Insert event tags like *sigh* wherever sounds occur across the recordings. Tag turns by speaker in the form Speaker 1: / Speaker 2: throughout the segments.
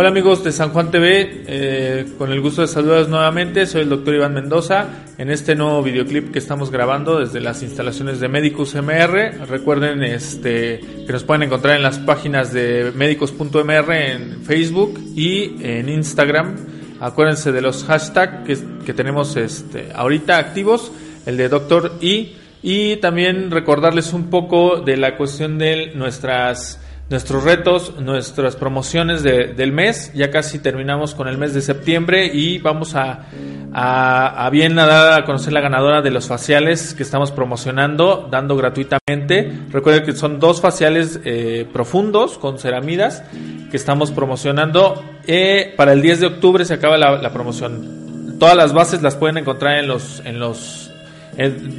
Speaker 1: Hola amigos de San Juan TV, eh, con el gusto de saludarlos nuevamente, soy el doctor Iván Mendoza en este nuevo videoclip que estamos grabando desde las instalaciones de Medicus MR. Recuerden este, que nos pueden encontrar en las páginas de medicus.mr en Facebook y en Instagram. Acuérdense de los hashtags que, que tenemos este, ahorita activos, el de doctor I, y también recordarles un poco de la cuestión de nuestras nuestros retos, nuestras promociones del mes. Ya casi terminamos con el mes de septiembre y vamos a, a, bien dar a conocer la ganadora de los faciales que estamos promocionando, dando gratuitamente. Recuerden que son dos faciales eh, profundos con ceramidas que estamos promocionando. Eh, para el 10 de octubre se acaba la, promoción. Todas las bases las pueden encontrar en los, en los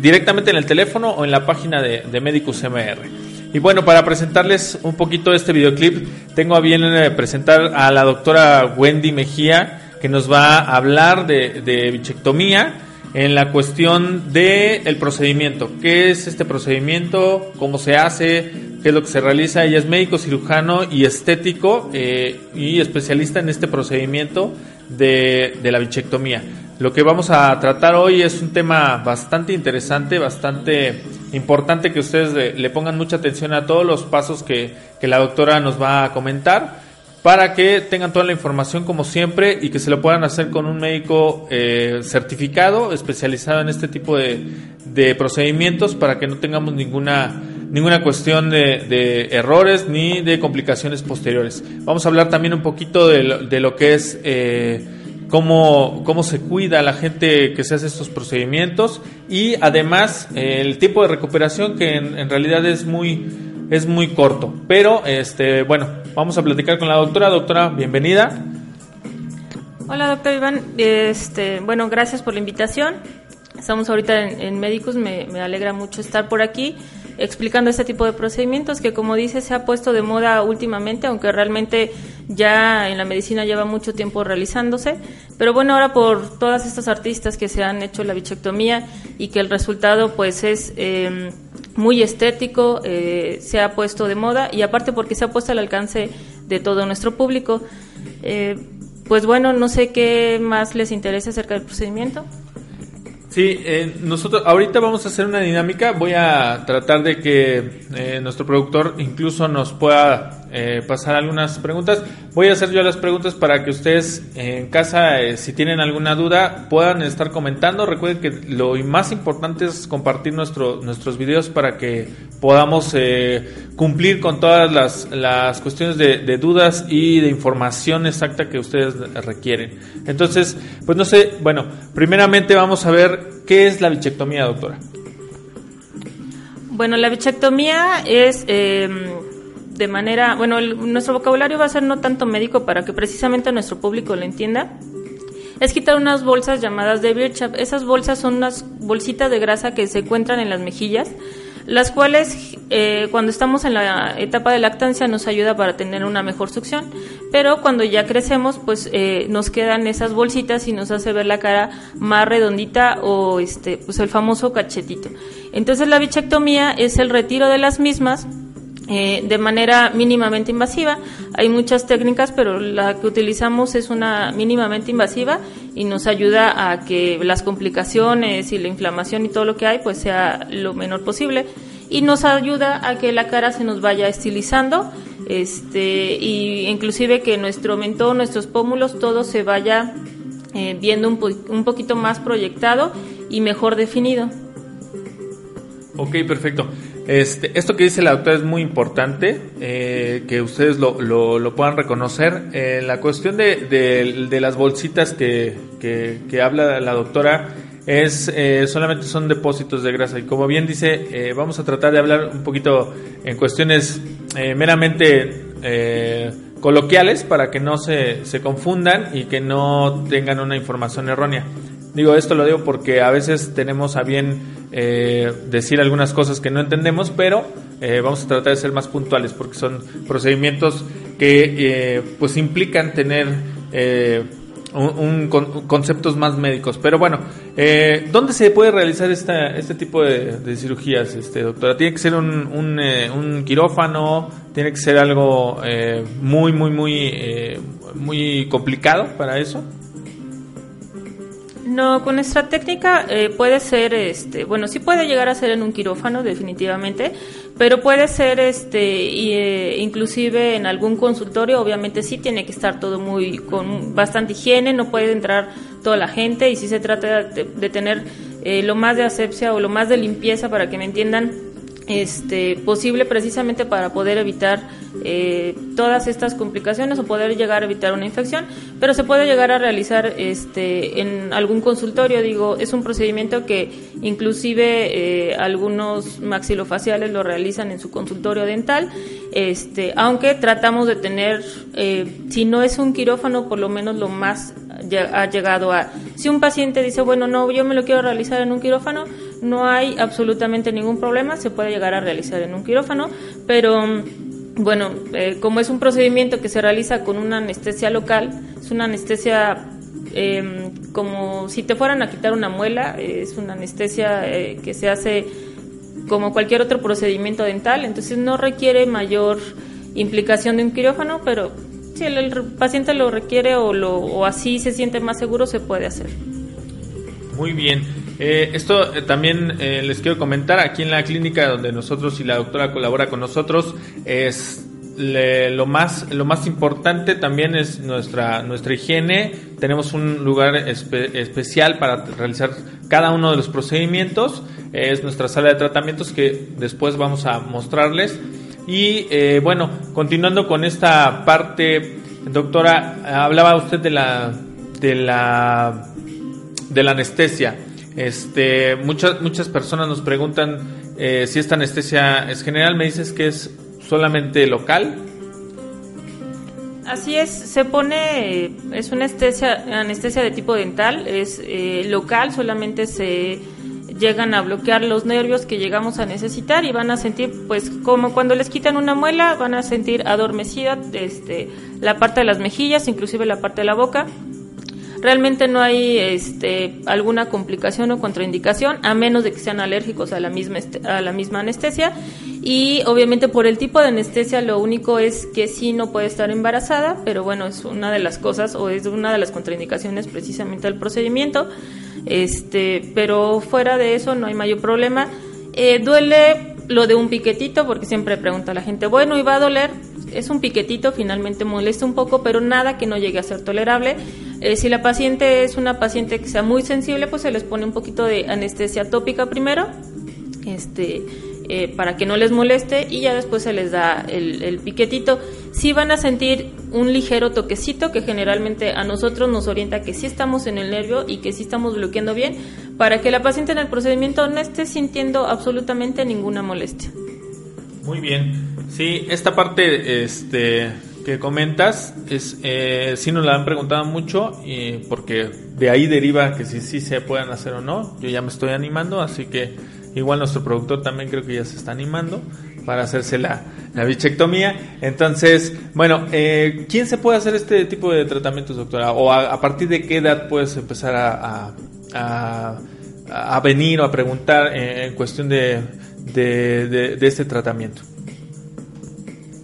Speaker 1: directamente en el teléfono o en la página de, de Medicus MR. Y bueno, para presentarles un poquito este videoclip, tengo a bien eh, presentar a la doctora Wendy Mejía, que nos va a hablar de, de bichectomía en la cuestión del el procedimiento. ¿Qué es este procedimiento? ¿Cómo se hace? ¿Qué es lo que se realiza? Ella es médico cirujano y estético eh, y especialista en este procedimiento de, de la bichectomía. Lo que vamos a tratar hoy es un tema bastante interesante, bastante importante que ustedes le, pongan mucha atención a todos los pasos que, la doctora nos va a comentar para que tengan toda la información como siempre y que se lo puedan hacer con un médico eh, certificado, especializado en este tipo de, procedimientos para que no tengamos ninguna, ninguna cuestión de, errores ni de complicaciones posteriores. Vamos a hablar también un poquito de lo, de lo que es... Eh, cómo, cómo se cuida la gente que se hace estos procedimientos y además el tiempo de recuperación que en, realidad es muy, es muy corto. Pero este, bueno, vamos a platicar con la doctora. Doctora, bienvenida.
Speaker 2: Hola, doctor Iván. Este, bueno, gracias por la invitación. Estamos ahorita en, en Médicos, me, me alegra mucho estar por aquí explicando este tipo de procedimientos que como dice se ha puesto de moda últimamente, aunque realmente ya en la medicina lleva mucho tiempo realizándose, pero bueno, ahora por todas estas artistas que se han hecho la bichectomía y que el resultado pues es em, muy estético, eh, se ha puesto de moda y aparte porque se ha puesto al alcance de todo nuestro público. Eh, pues bueno, no sé qué más les interesa acerca del procedimiento.
Speaker 1: Sí, eh, nosotros ahorita vamos a hacer una dinámica. Voy a tratar de que eh, nuestro productor incluso nos pueda eh, pasar algunas preguntas. Voy a hacer yo las preguntas para que ustedes en casa, eh, si tienen alguna duda, puedan estar comentando. Recuerden que lo más importante es compartir nuestro, nuestros videos para que podamos eh, cumplir con todas las, las cuestiones de, de, dudas y de información exacta que ustedes requieren. Entonces, pues no sé, bueno, primeramente vamos a ver qué es la bichectomía, doctora.
Speaker 2: Bueno, la bichectomía es de manera, bueno, nuestro vocabulario va a ser no tanto médico para que precisamente nuestro público lo entienda. Es quitar unas bolsas llamadas de Birchap. Esas bolsas son unas bolsitas de grasa que se encuentran en las mejillas, las cuales eh, cuando estamos en la etapa de lactancia nos ayuda para tener una mejor succión, pero cuando ya crecemos pues eh, nos quedan esas bolsitas y nos hace ver la cara más redondita o este pues el famoso cachetito. Entonces la bichectomía es el retiro de las mismas eh, de manera mínimamente invasiva. Hay muchas técnicas, pero la que utilizamos es una mínimamente invasiva y nos ayuda a que las complicaciones y la inflamación y todo lo que hay pues sea lo menor posible y nos ayuda a que la cara se nos vaya estilizando este y inclusive que nuestro mentón, nuestros pómulos, todo se vaya eh, viendo un, un poquito más proyectado y mejor definido.
Speaker 1: Ok, perfecto. Este, esto que dice la doctora es muy importante, eh, que ustedes lo, lo, puedan reconocer. Eh, la cuestión de, de, las bolsitas que, que, habla la doctora es eh, solamente son depósitos de grasa y como bien dice, vamos a tratar de hablar un poquito en cuestiones meramente coloquiales para que no se, se confundan y que no tengan una información errónea. Digo, esto lo digo porque a veces tenemos a bien eh, decir algunas cosas que no entendemos, pero eh, vamos a tratar de ser más puntuales porque son procedimientos que eh, pues implican tener un, conceptos más médicos. Pero bueno, ¿dónde se puede realizar esta, este tipo de, cirugías, este doctora? ¿Tiene que ser un, un, quirófano? tiene que ser algo eh, muy, muy, muy, eh, muy complicado para eso.
Speaker 2: No, con nuestra técnica eh, puede ser, este, bueno, sí puede llegar a ser en un quirófano definitivamente, pero puede ser, este, y, eh, inclusive en algún consultorio, obviamente sí tiene que estar todo muy con bastante higiene, no puede entrar toda la gente y si se trata de, de tener eh, lo más de asepsia o lo más de limpieza para que me entiendan este, posible precisamente para poder evitar eh, todas estas complicaciones o poder llegar a evitar una infección, pero se puede llegar a realizar este, en algún consultorio, digo, es un procedimiento que inclusive eh, algunos maxilofaciales lo realizan en su consultorio dental, este, aunque tratamos de tener, eh, si no es un quirófano, por lo menos lo más ha llegado a, si un paciente dice, bueno, no, yo me lo quiero realizar en un quirófano, no hay absolutamente ningún problema, se puede llegar a realizar en un quirófano, pero bueno, eh, como es un procedimiento que se realiza con una anestesia local, es una anestesia em, como si te fueran a quitar una muela, es una anestesia eh, que se hace como cualquier otro procedimiento dental, entonces no requiere mayor implicación de un quirófano, pero si el, paciente lo requiere o, lo, o así se siente más seguro, se puede hacer.
Speaker 1: Muy bien. Eh, esto eh, también eh, les quiero comentar aquí en la clínica donde nosotros y la doctora colabora con nosotros es lo más lo más importante también es nuestra nuestra higiene. Tenemos un lugar especial para realizar cada uno de los procedimientos. Es nuestra sala de tratamientos que después vamos a mostrarles. Y bueno continuando con esta parte doctora hablaba usted de la de la de la anestesia este, muchas, muchas personas nos preguntan eh, si esta anestesia es general. Me dices que es solamente local.
Speaker 2: Así es, se pone, es una anestesia, anestesia de tipo dental, es eh, local, solamente se llegan a bloquear los nervios que llegamos a necesitar y van a sentir, pues como cuando les quitan una muela, van a sentir adormecida este, la parte de las mejillas, inclusive la parte de la boca Realmente no hay este, alguna complicación o contraindicación, a menos de que sean alérgicos a la misma, a la misma anestesia. Y obviamente por el tipo de anestesia lo único es que sí no puede estar embarazada, pero bueno, es una de las cosas o es una de las contraindicaciones precisamente del procedimiento. Este, pero fuera de eso no hay mayor problema. Eh, duele lo de un piquetito, porque siempre pregunta la gente, bueno, ¿y va a doler? Es un piquetito, finalmente molesta un poco, pero nada que no llegue a ser tolerable. Eh, si la paciente es una paciente que sea muy sensible, pues se les pone un poquito de anestesia tópica primero, este, eh, para que no les moleste y ya después se les da el, piquetito. Si van a sentir un ligero toquecito que generalmente a nosotros nos orienta que sí estamos en el nervio y que sí estamos bloqueando bien, para que la paciente en el procedimiento no esté sintiendo absolutamente ninguna molestia.
Speaker 1: Muy bien. Sí, esta parte, este que comentas es eh, sí nos la han preguntado mucho y porque de ahí deriva que si sí se puedan hacer o no. Yo ya me estoy animando así que igual nuestro productor también creo que ya se está animando para hacerse la, la bichectomía. Entonces bueno eh, quién se puede hacer este tipo de tratamientos doctora o a, partir de qué edad puedes empezar a, a, venir o a preguntar en, cuestión de, de, de este tratamiento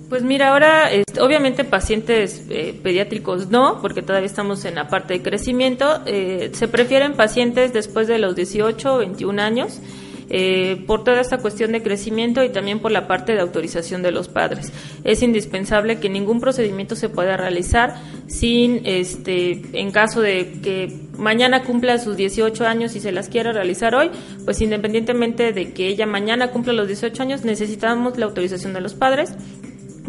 Speaker 2: pues mira, ahora obviamente pacientes eh, pediátricos no, porque todavía estamos en la parte de crecimiento. Eh, se prefieren pacientes después de los 18 o 21 años. Eh, por toda esta cuestión de crecimiento y también por la parte de autorización de los padres. Es indispensable que ningún procedimiento se pueda realizar sin, este, en caso de que mañana cumpla sus 18 años y se las quiera realizar hoy, pues independientemente de que ella mañana cumpla los 18 años, necesitamos la autorización de los padres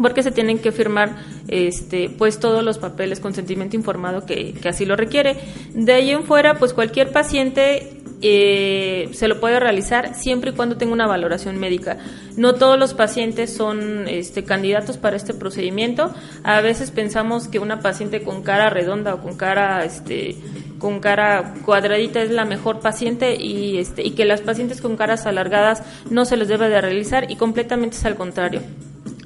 Speaker 2: porque se tienen que firmar este pues todos los papeles consentimiento informado que, así lo requiere de ahí en fuera pues cualquier paciente eh, se lo puede realizar siempre y cuando tenga una valoración médica. No todos los pacientes son este, candidatos para este procedimiento. A veces pensamos que una paciente con cara redonda o con cara este, con cara cuadradita es la mejor paciente y, este, y que las pacientes con caras alargadas no se les debe de realizar y completamente es al contrario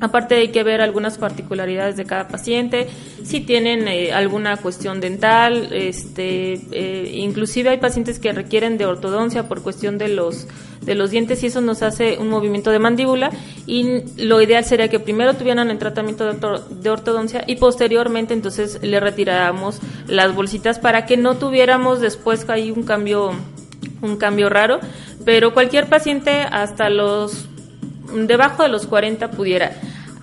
Speaker 2: Aparte hay que ver algunas particularidades de cada paciente, si tienen eh, alguna cuestión dental, este, eh, inclusive hay pacientes que requieren de ortodoncia por cuestión de los de los dientes y eso nos hace un movimiento de mandíbula y lo ideal sería que primero tuvieran el tratamiento de, ortodoncia y posteriormente entonces le retiráramos las bolsitas para que no tuviéramos después ahí un cambio un cambio raro, pero cualquier paciente hasta los debajo de los 40 pudiera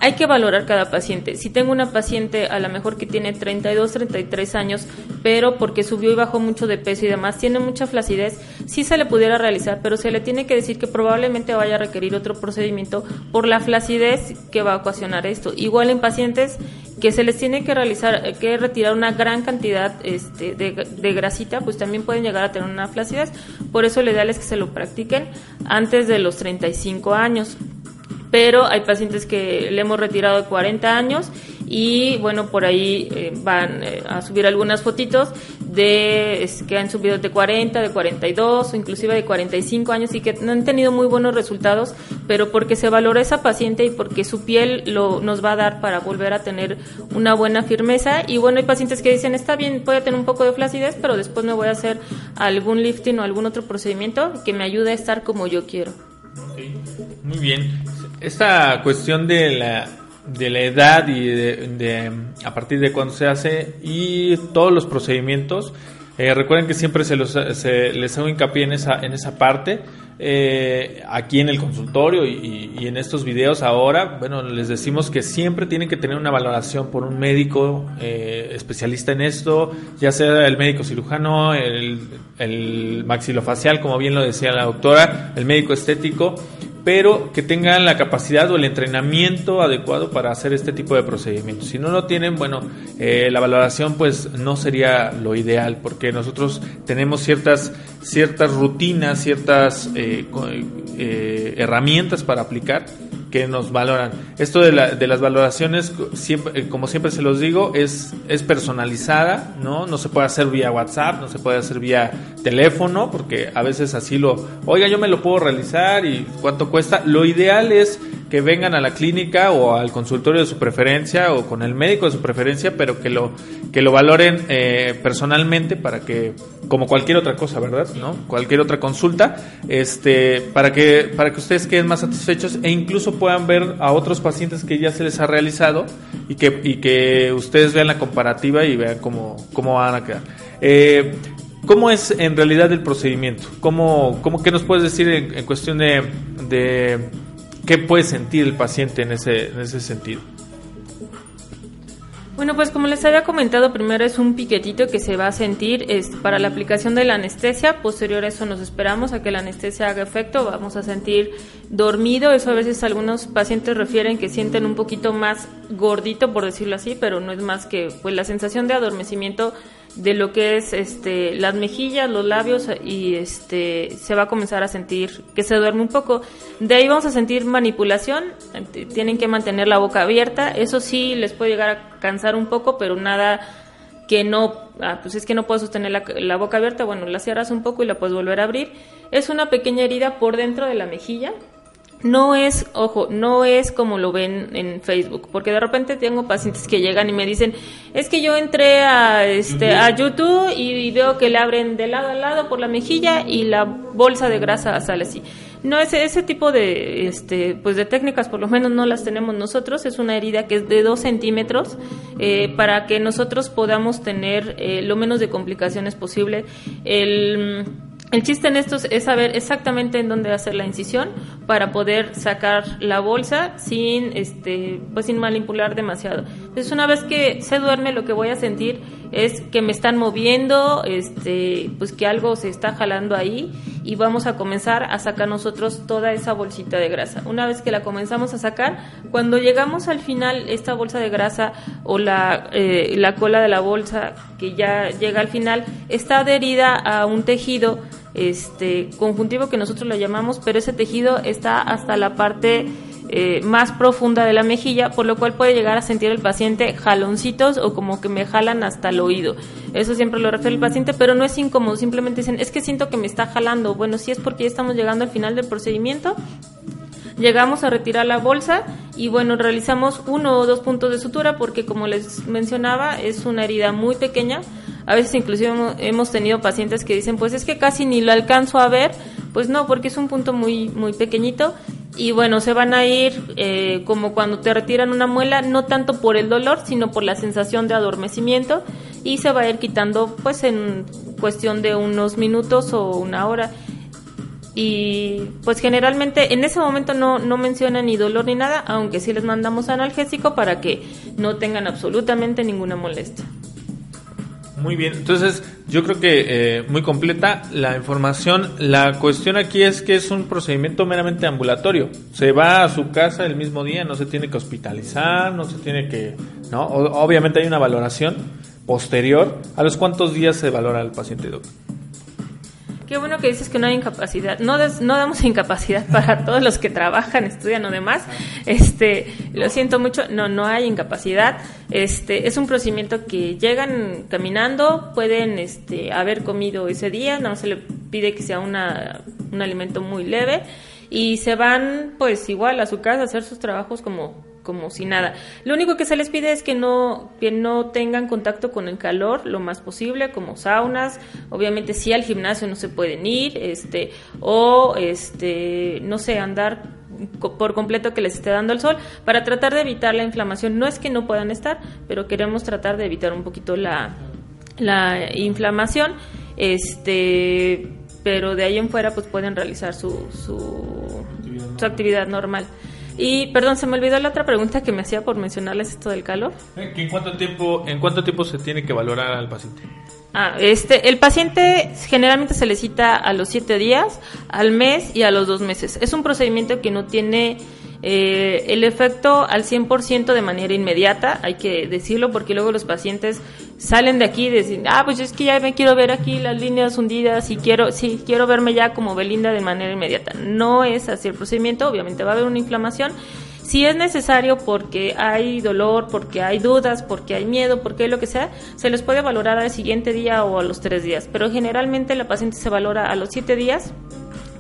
Speaker 2: hay que valorar cada paciente. Si tengo una paciente a lo mejor que tiene 32, 33 años, pero porque subió y bajó mucho de peso y demás, tiene mucha flacidez, sí se le pudiera realizar, pero se le tiene que decir que probablemente vaya a requerir otro procedimiento por la flacidez que va a ocasionar esto. Igual en pacientes que se les tiene que realizar, eh, que retirar una gran cantidad este, de, de, grasita, pues también pueden llegar a tener una flacidez. Por eso lo ideal es que se lo practiquen antes de los 35 años pero hay pacientes que le hemos retirado de 40 años y bueno, por ahí eh, van eh, a subir algunas fotitos de que han subido de 40, de 42 o inclusive de 45 años y que no han tenido muy buenos resultados, pero porque se valora esa paciente y porque su piel lo, nos va a dar para volver a tener una buena firmeza y bueno, hay pacientes que dicen, está bien, puede tener un poco de flacidez, pero después me voy a hacer algún lifting o algún otro procedimiento que me ayude a estar como yo quiero.
Speaker 1: Muy bien. Esta cuestión de la, de la edad y de, a partir de cuándo se hace y todos los procedimientos, eh, recuerden que siempre se, los, se les hago hincapié en esa, en esa parte. Eh, aquí en el consultorio y, en estos videos ahora, bueno, les decimos que siempre tienen que tener una valoración por un médico eh, especialista en esto, ya sea el médico cirujano, el, el maxilofacial, como bien lo decía la doctora, el médico estético pero que tengan la capacidad o el entrenamiento adecuado para hacer este tipo de procedimientos. Si no lo tienen, bueno, eh, la valoración pues no sería lo ideal, porque nosotros tenemos ciertas, ciertas rutinas, ciertas eh, eh, herramientas para aplicar que nos valoran. Esto de, la, de las valoraciones, siempre, eh, como siempre se los digo, es, es personalizada, ¿no? No se puede hacer vía WhatsApp, no se puede hacer vía teléfono, porque a veces así lo, oiga, yo me lo puedo realizar y cuánto cuesta. Lo ideal es que vengan a la clínica o al consultorio de su preferencia o con el médico de su preferencia, pero que lo, que lo valoren eh, personalmente para que, como cualquier otra cosa, ¿verdad? ¿No? Cualquier otra consulta, este, para que, para que ustedes queden más satisfechos e incluso puedan ver a otros pacientes que ya se les ha realizado y que, y que ustedes vean la comparativa y vean cómo, cómo van a quedar. Eh, ¿Cómo es en realidad el procedimiento? ¿Cómo, cómo qué nos puedes decir en, cuestión de, de ¿Qué puede sentir el paciente en ese, en ese sentido?
Speaker 2: Bueno, pues como les había comentado, primero es un piquetito que se va a sentir para la aplicación de la anestesia. Posterior a eso nos esperamos a que la anestesia haga efecto. Vamos a sentir dormido. Eso a veces algunos pacientes refieren que sienten un poquito más gordito, por decirlo así, pero no es más que pues la sensación de adormecimiento de lo que es este las mejillas, los labios y este se va a comenzar a sentir que se duerme un poco. De ahí vamos a sentir manipulación, tienen que mantener la boca abierta, eso sí les puede llegar a cansar un poco, pero nada que no, ah, pues es que no puedo sostener la, la boca abierta, bueno, la cierras un poco y la puedes volver a abrir. Es una pequeña herida por dentro de la mejilla, no es, ojo, no es como lo ven en Facebook, porque de repente tengo pacientes que llegan y me dicen, es que yo entré a, este, a YouTube y, veo que le abren de lado a lado por la mejilla y la bolsa de grasa sale así. No, ese, ese tipo de, este, pues de técnicas por lo menos no las tenemos nosotros, es una herida que es de dos centímetros eh, para que nosotros podamos tener eh, lo menos de complicaciones posible. El el chiste en esto es saber exactamente en dónde hacer la incisión para poder sacar la bolsa sin, este, pues sin manipular demasiado. Entonces una vez que se duerme lo que voy a sentir es que me están moviendo, este, pues que algo se está jalando ahí y vamos a comenzar a sacar nosotros toda esa bolsita de grasa. Una vez que la comenzamos a sacar, cuando llegamos al final esta bolsa de grasa o la, eh, la cola de la bolsa que ya llega al final está adherida a un tejido este conjuntivo que nosotros lo llamamos, pero ese tejido está hasta la parte eh, más profunda de la mejilla, por lo cual puede llegar a sentir el paciente jaloncitos o como que me jalan hasta el oído. Eso siempre lo refiere el paciente, pero no es incómodo, simplemente dicen, es que siento que me está jalando. Bueno, si es porque ya estamos llegando al final del procedimiento, Llegamos a retirar la bolsa y bueno, realizamos uno o dos puntos de sutura porque como les mencionaba es una herida muy pequeña. A veces inclusive hemos tenido pacientes que dicen pues es que casi ni lo alcanzo a ver. Pues no, porque es un punto muy, muy pequeñito y bueno, se van a ir eh, como cuando te retiran una muela, no tanto por el dolor, sino por la sensación de adormecimiento y se va a ir quitando pues en cuestión de unos minutos o una hora. Y pues generalmente en ese momento no, no mencionan ni dolor ni nada, aunque sí les mandamos analgésico para que no tengan absolutamente ninguna molestia.
Speaker 1: Muy bien, entonces yo creo que eh, muy completa la información. La cuestión aquí es que es un procedimiento meramente ambulatorio. Se va a su casa el mismo día, no se tiene que hospitalizar, no se tiene que, no, obviamente hay una valoración posterior. ¿A los cuántos días se valora al paciente, doctor?
Speaker 2: Qué bueno que dices que no hay incapacidad. No, no damos *laughs* incapacidad para todos los que trabajan, estudian o demás. Este, lo siento mucho, no, no hay incapacidad. Este, es un procedimiento que llegan caminando, pueden este, haber comido ese día, no se le pide que sea una, un alimento muy leve y se van pues igual a su casa a hacer sus trabajos como como si nada. Lo único que se les pide es que no, que no tengan contacto con el calor lo más posible, como saunas, obviamente si al gimnasio no se pueden ir, este, o este, no sé, andar por completo que les esté dando el sol para tratar de evitar la inflamación. No es que no puedan estar, pero queremos tratar de evitar un poquito la, la inflamación. Este, pero de ahí en fuera pues pueden realizar su, su, su actividad normal. Y perdón, se me olvidó la otra pregunta que me hacía por mencionarles esto del calor.
Speaker 1: Eh, ¿En cuánto tiempo, en cuánto tiempo se tiene que valorar al paciente?
Speaker 2: Ah, este, el paciente generalmente se le cita a los siete días, al mes y a los dos meses. Es un procedimiento que no tiene eh, el efecto al 100% de manera inmediata, hay que decirlo, porque luego los pacientes salen de aquí y dicen, ah, pues es que ya me quiero ver aquí las líneas hundidas y quiero, sí, quiero verme ya como Belinda de manera inmediata. No es así el procedimiento, obviamente va a haber una inflamación. Si es necesario porque hay dolor, porque hay dudas, porque hay miedo, porque hay lo que sea, se les puede valorar al siguiente día o a los tres días. Pero generalmente la paciente se valora a los siete días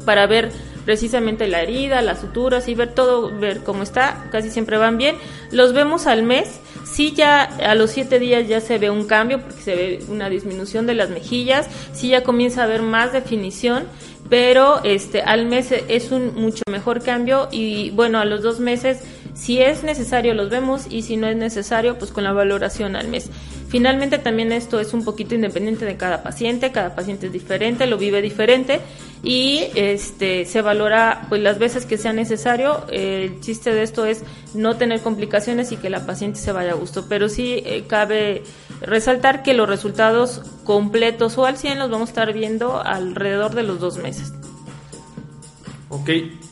Speaker 2: para ver precisamente la herida, las suturas y ver todo, ver cómo está, casi siempre van bien. Los vemos al mes, sí ya a los siete días ya se ve un cambio porque se ve una disminución de las mejillas, sí ya comienza a haber más definición, pero este al mes es un mucho mejor cambio y bueno, a los dos meses si es necesario los vemos y si no es necesario pues con la valoración al mes. Finalmente también esto es un poquito independiente de cada paciente, cada paciente es diferente, lo vive diferente y este se valora pues las veces que sea necesario. El chiste de esto es no tener complicaciones y que la paciente se vaya a gusto, pero sí eh, cabe resaltar que los resultados completos o al 100 los vamos a estar viendo alrededor de los dos meses.
Speaker 1: Ok,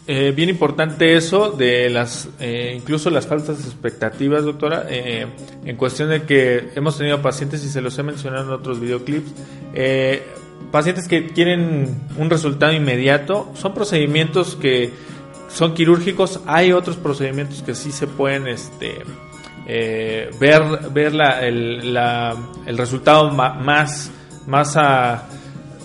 Speaker 1: eh, bien importante eso de las, eh, incluso las falsas expectativas, doctora, eh, en cuestión de que hemos tenido pacientes y se los he mencionado en otros videoclips, pacientes que quieren un resultado inmediato, son procedimientos que son quirúrgicos, hay otros procedimientos que sí se pueden, este, ver, ver la, el, el resultado más, más,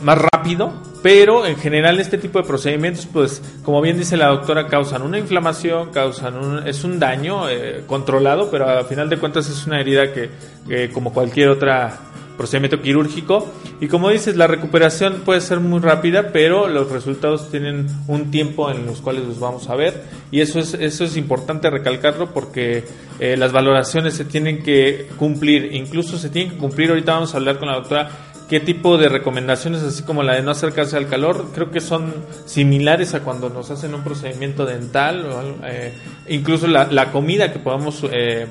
Speaker 1: más rápido pero en general este tipo de procedimientos, pues como bien dice la doctora, causan una inflamación, causan un, es un daño eh, controlado, pero a final de cuentas es una herida que, como cualquier otra procedimiento quirúrgico. Y como dices la recuperación puede ser muy rápida pero los resultados tienen un tiempo en los cuales los vamos a ver. Y eso es eso es importante recalcarlo porque eh, las valoraciones se tienen que cumplir. Incluso se tienen que cumplir. Ahorita vamos a hablar con la doctora qué tipo de recomendaciones, así como la de no acercarse al calor, creo que son similares a cuando nos hacen un procedimiento dental, o, eh, incluso la, comida que podamos eh,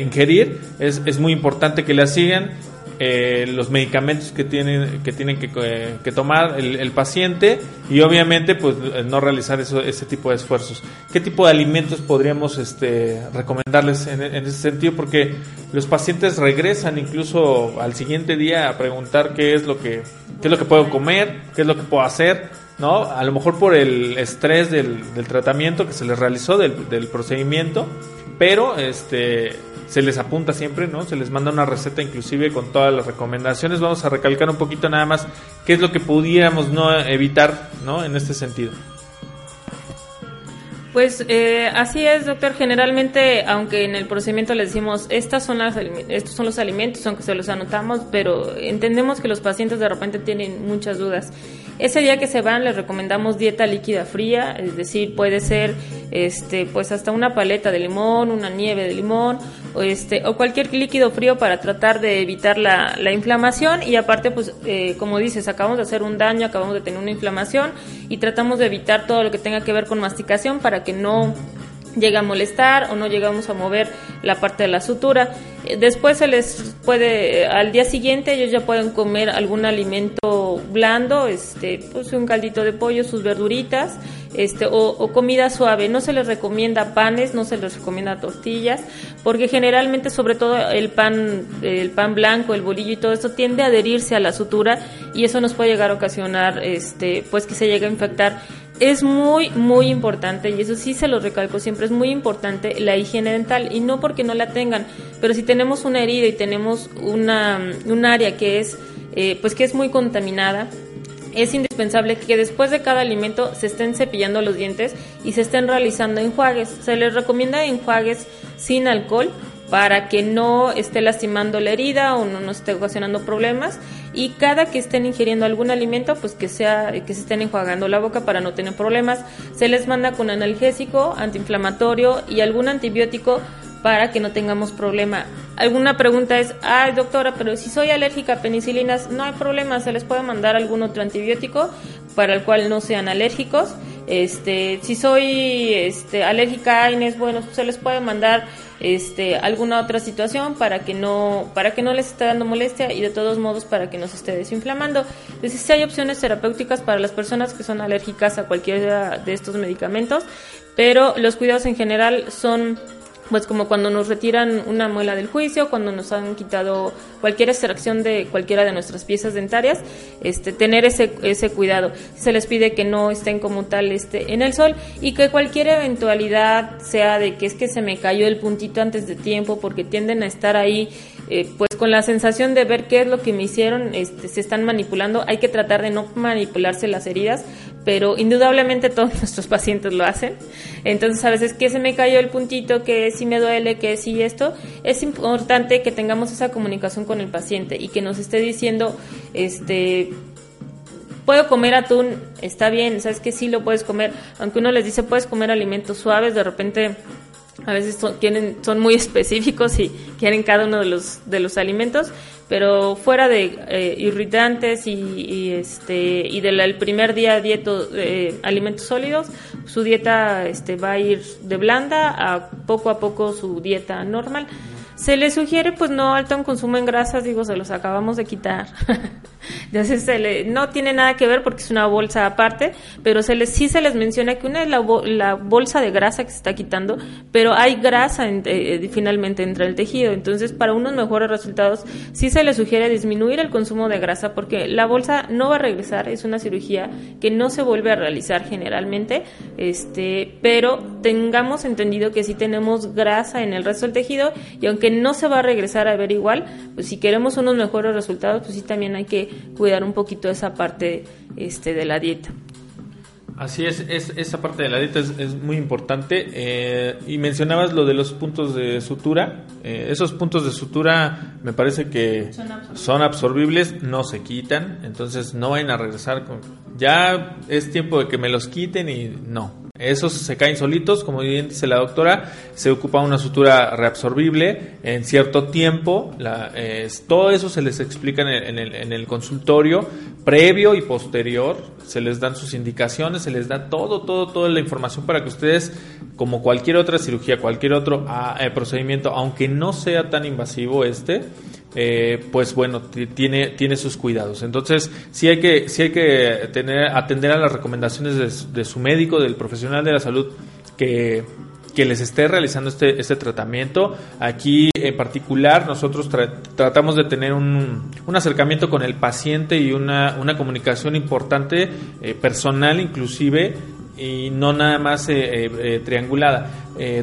Speaker 1: ingerir, es, es muy importante que la sigan eh, los medicamentos que tienen que tienen que, eh, tomar el, paciente y obviamente pues eh, no realizar eso, ese tipo de esfuerzos. ¿Qué tipo de alimentos podríamos este, recomendarles en, ese sentido? Porque los pacientes regresan incluso al siguiente día a preguntar qué es lo que qué es lo que puedo comer, qué es lo que puedo hacer, ¿no? A lo mejor por el estrés del, tratamiento que se les realizó del, del procedimiento, pero este se les apunta siempre, ¿no? Se les manda una receta inclusive con todas las recomendaciones. Vamos a recalcar un poquito nada más qué es lo que pudiéramos no evitar, ¿no? En este sentido.
Speaker 2: Pues eh, así es, doctor. Generalmente, aunque en el procedimiento les decimos, estas son las, estos son los alimentos, aunque se los anotamos, pero entendemos que los pacientes de repente tienen muchas dudas. Ese día que se van les recomendamos dieta líquida fría, es decir, puede ser este pues hasta una paleta de limón, una nieve de limón o este o cualquier líquido frío para tratar de evitar la, la inflamación y aparte pues eh, como dices, acabamos de hacer un daño, acabamos de tener una inflamación y tratamos de evitar todo lo que tenga que ver con masticación para que no llega a molestar o no llegamos a mover la parte de la sutura. Eh, después se les puede, eh, al día siguiente ellos ya pueden comer algún alimento blando, este, pues un caldito de pollo, sus verduritas, este, o, comida suave. No se les recomienda panes, no se les recomienda tortillas, porque generalmente, sobre todo el pan, el pan blanco, el bolillo y todo eso tiende a adherirse a la sutura y eso nos puede llegar a ocasionar, este, pues que se llegue a infectar es muy, muy importante, y eso sí se lo recalco siempre, es muy importante la higiene dental, y no porque no la tengan, pero si tenemos una herida y tenemos una, un área que es, eh, pues que es muy contaminada, es indispensable que después de cada alimento se estén cepillando los dientes y se estén realizando enjuagues. Se les recomienda enjuagues sin alcohol para que no esté lastimando la herida o no nos esté ocasionando problemas y cada que estén ingiriendo algún alimento pues que sea que se estén enjuagando la boca para no tener problemas se les manda con analgésico antiinflamatorio y algún antibiótico para que no tengamos problema. Alguna pregunta es, ay doctora, pero si soy alérgica a penicilinas, no hay problema, se les puede mandar algún otro antibiótico para el cual no sean alérgicos. Este, si soy este, alérgica a AINES, bueno, se les puede mandar este, alguna otra situación para que no para que no les esté dando molestia y de todos modos para que no se esté desinflamando. Entonces, sí hay opciones terapéuticas para las personas que son alérgicas a cualquiera de estos medicamentos, pero los cuidados en general son pues como cuando nos retiran una muela del juicio, cuando nos han quitado cualquier extracción de cualquiera de nuestras piezas dentarias, este, tener ese, ese cuidado. Se les pide que no estén como tal este, en el sol y que cualquier eventualidad sea de que es que se me cayó el puntito antes de tiempo porque tienden a estar ahí eh, pues con la sensación de ver qué es lo que me hicieron, este, se están manipulando, hay que tratar de no manipularse las heridas, pero indudablemente todos *laughs* nuestros pacientes lo hacen. Entonces a veces que se me cayó el puntito, que si me duele, que si esto, es importante que tengamos esa comunicación con el paciente y que nos esté diciendo, este, puedo comer atún, está bien, sabes que sí lo puedes comer, aunque uno les dice puedes comer alimentos suaves, de repente a veces son, son muy *laughs* específicos y quieren cada uno de los, de los alimentos, pero fuera de eh, irritantes y, este y del primer día dieto eh, alimentos sólidos su dieta este va a ir de blanda a poco a poco su dieta normal se le sugiere pues no alto en consumo en grasas, digo, se los acabamos de quitar. *laughs* Se le, no tiene nada que ver porque es una bolsa aparte, pero se les, sí se les menciona que una es la, la bolsa de grasa que se está quitando, pero hay grasa en, eh, eh, finalmente entre el tejido. Entonces para unos mejores resultados sí se les sugiere disminuir el consumo de grasa porque la bolsa no va a regresar, es una cirugía que no se vuelve a realizar generalmente, este, pero tengamos entendido que sí tenemos grasa en el resto del tejido y aunque no se va a regresar a ver igual, pues si queremos unos mejores resultados, pues sí también hay que cuidar un poquito esa parte este, de la dieta.
Speaker 1: Así es, esa parte de la dieta es, muy importante. Eh, y mencionabas lo de los puntos de sutura. Eh, esos puntos de sutura me parece que son absorbibles. no se quitan, entonces no vayan a regresar con... Ya es tiempo de que me los quiten y no. Esos se caen solitos, como bien dice la doctora, se ocupa una sutura reabsorbible en cierto tiempo. todo eso se les explica en el, en, el, consultorio, previo y posterior. Se les dan sus indicaciones, se les da todo, todo, toda la información para que ustedes, como cualquier otra cirugía, cualquier otro ah, eh, procedimiento, aunque no sea tan invasivo este, eh, pues bueno, tiene, tiene sus cuidados. Entonces, sí hay que, sí hay que tener, atender a las recomendaciones de, su médico, del profesional de la salud que, que les esté realizando este, este tratamiento. Aquí en particular nosotros tratamos de tener un, un, acercamiento con el paciente y una, una comunicación importante, eh, personal inclusive, y no nada más triangulada.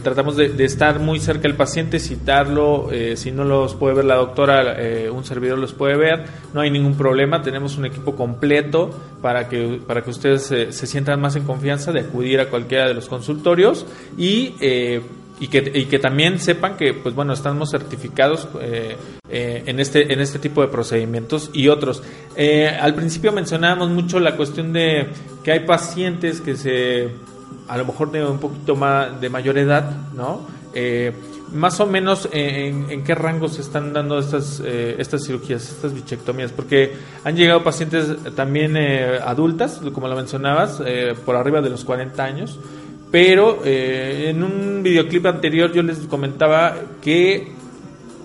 Speaker 1: tratamos de, estar muy cerca del paciente, citarlo, si no los puede ver la doctora, un servidor los puede ver, no hay ningún problema, tenemos un equipo completo para que, para que ustedes se sientan más en confianza de acudir a cualquiera de los consultorios y y que, y que también sepan que pues bueno estamos certificados eh, eh, en este en este tipo de procedimientos y otros. Eh, al principio mencionábamos mucho la cuestión de que hay pacientes que se a lo mejor de un poquito más de mayor edad no más o menos en, qué rango se están dando estas estas cirugías estas bichectomías porque han llegado pacientes también adultas como lo mencionabas por arriba de los 40 años pero eh, en un videoclip anterior yo les comentaba que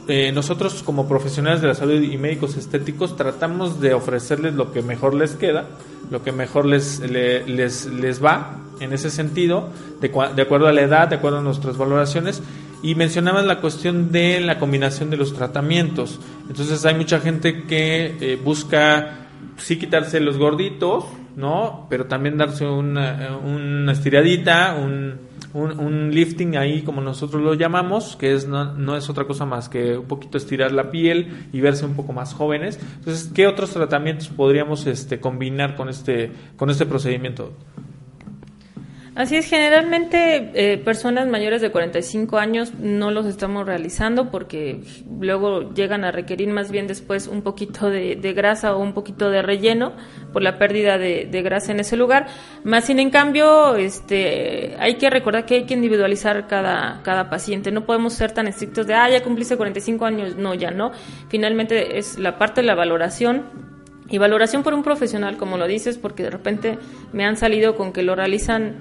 Speaker 1: eh, nosotros como profesionales de la salud y médicos estéticos tratamos de ofrecerles lo que mejor les queda, lo que mejor les, les, les va en ese sentido, de, acuerdo a la edad, de acuerdo a nuestras valoraciones. Y mencionaban la cuestión de la combinación de los tratamientos. Entonces hay mucha gente que eh, busca sí quitarse los gorditos, ¿no? Pero también darse una, una estiradita, un, un, lifting ahí como nosotros lo llamamos, que es no, no, es otra cosa más que un poquito estirar la piel y verse un poco más jóvenes. Entonces, ¿qué otros tratamientos podríamos este, combinar con este, con este procedimiento?
Speaker 2: Así es, generalmente eh, personas mayores de 45 años no los estamos realizando porque luego llegan a requerir más bien después un poquito de, grasa o un poquito de relleno por la pérdida de, grasa en ese lugar. Más sin en cambio, este, hay que recordar que hay que individualizar cada, cada paciente. No podemos ser tan estrictos de, ah, ya cumpliste 45 años. No, ya no. Finalmente es la parte de la valoración y valoración por un profesional, como lo dices, porque de repente me han salido con que lo realizan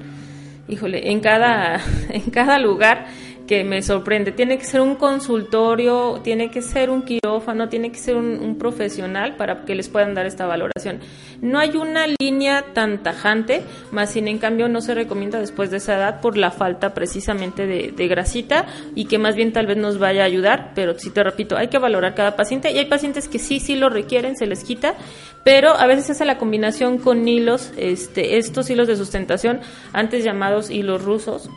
Speaker 2: híjole, en cada, *laughs* en cada lugar que me sorprende. Tiene que ser un consultorio, tiene que ser un quirófano, tiene que ser un, profesional para que les puedan dar esta valoración. No hay una línea tan tajante, más sin en cambio no se recomienda después de esa edad por la falta precisamente de, grasita y que más bien tal vez nos vaya a ayudar, pero si te repito, hay que valorar cada paciente y hay pacientes que sí, sí lo requieren, se les quita, pero a veces hace la combinación con hilos, este, estos hilos de sustentación, antes llamados hilos rusos,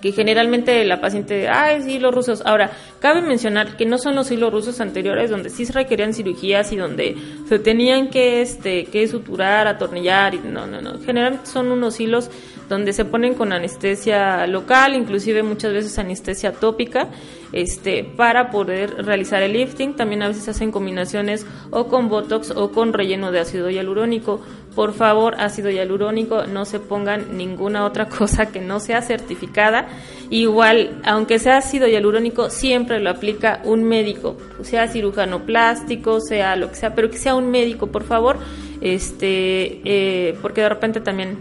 Speaker 2: que generalmente la paciente, ay, sí, hilos rusos. Ahora, cabe mencionar que no son los hilos rusos anteriores donde sí se requerían cirugías y donde se tenían que, este, que suturar, atornillar, y no, no, no. Generalmente son unos hilos donde se ponen con anestesia local, inclusive muchas veces anestesia tópica, este, para poder realizar el lifting. También a veces hacen combinaciones o con botox o con relleno de ácido hialurónico. Por favor, ácido hialurónico, no se pongan ninguna otra *laughs* cosa que no sea certificada. Igual, aunque sea ácido hialurónico, siempre lo aplica un médico, sea cirujano plástico, sea lo que sea, pero que sea un médico, por favor, este, eh, porque de repente también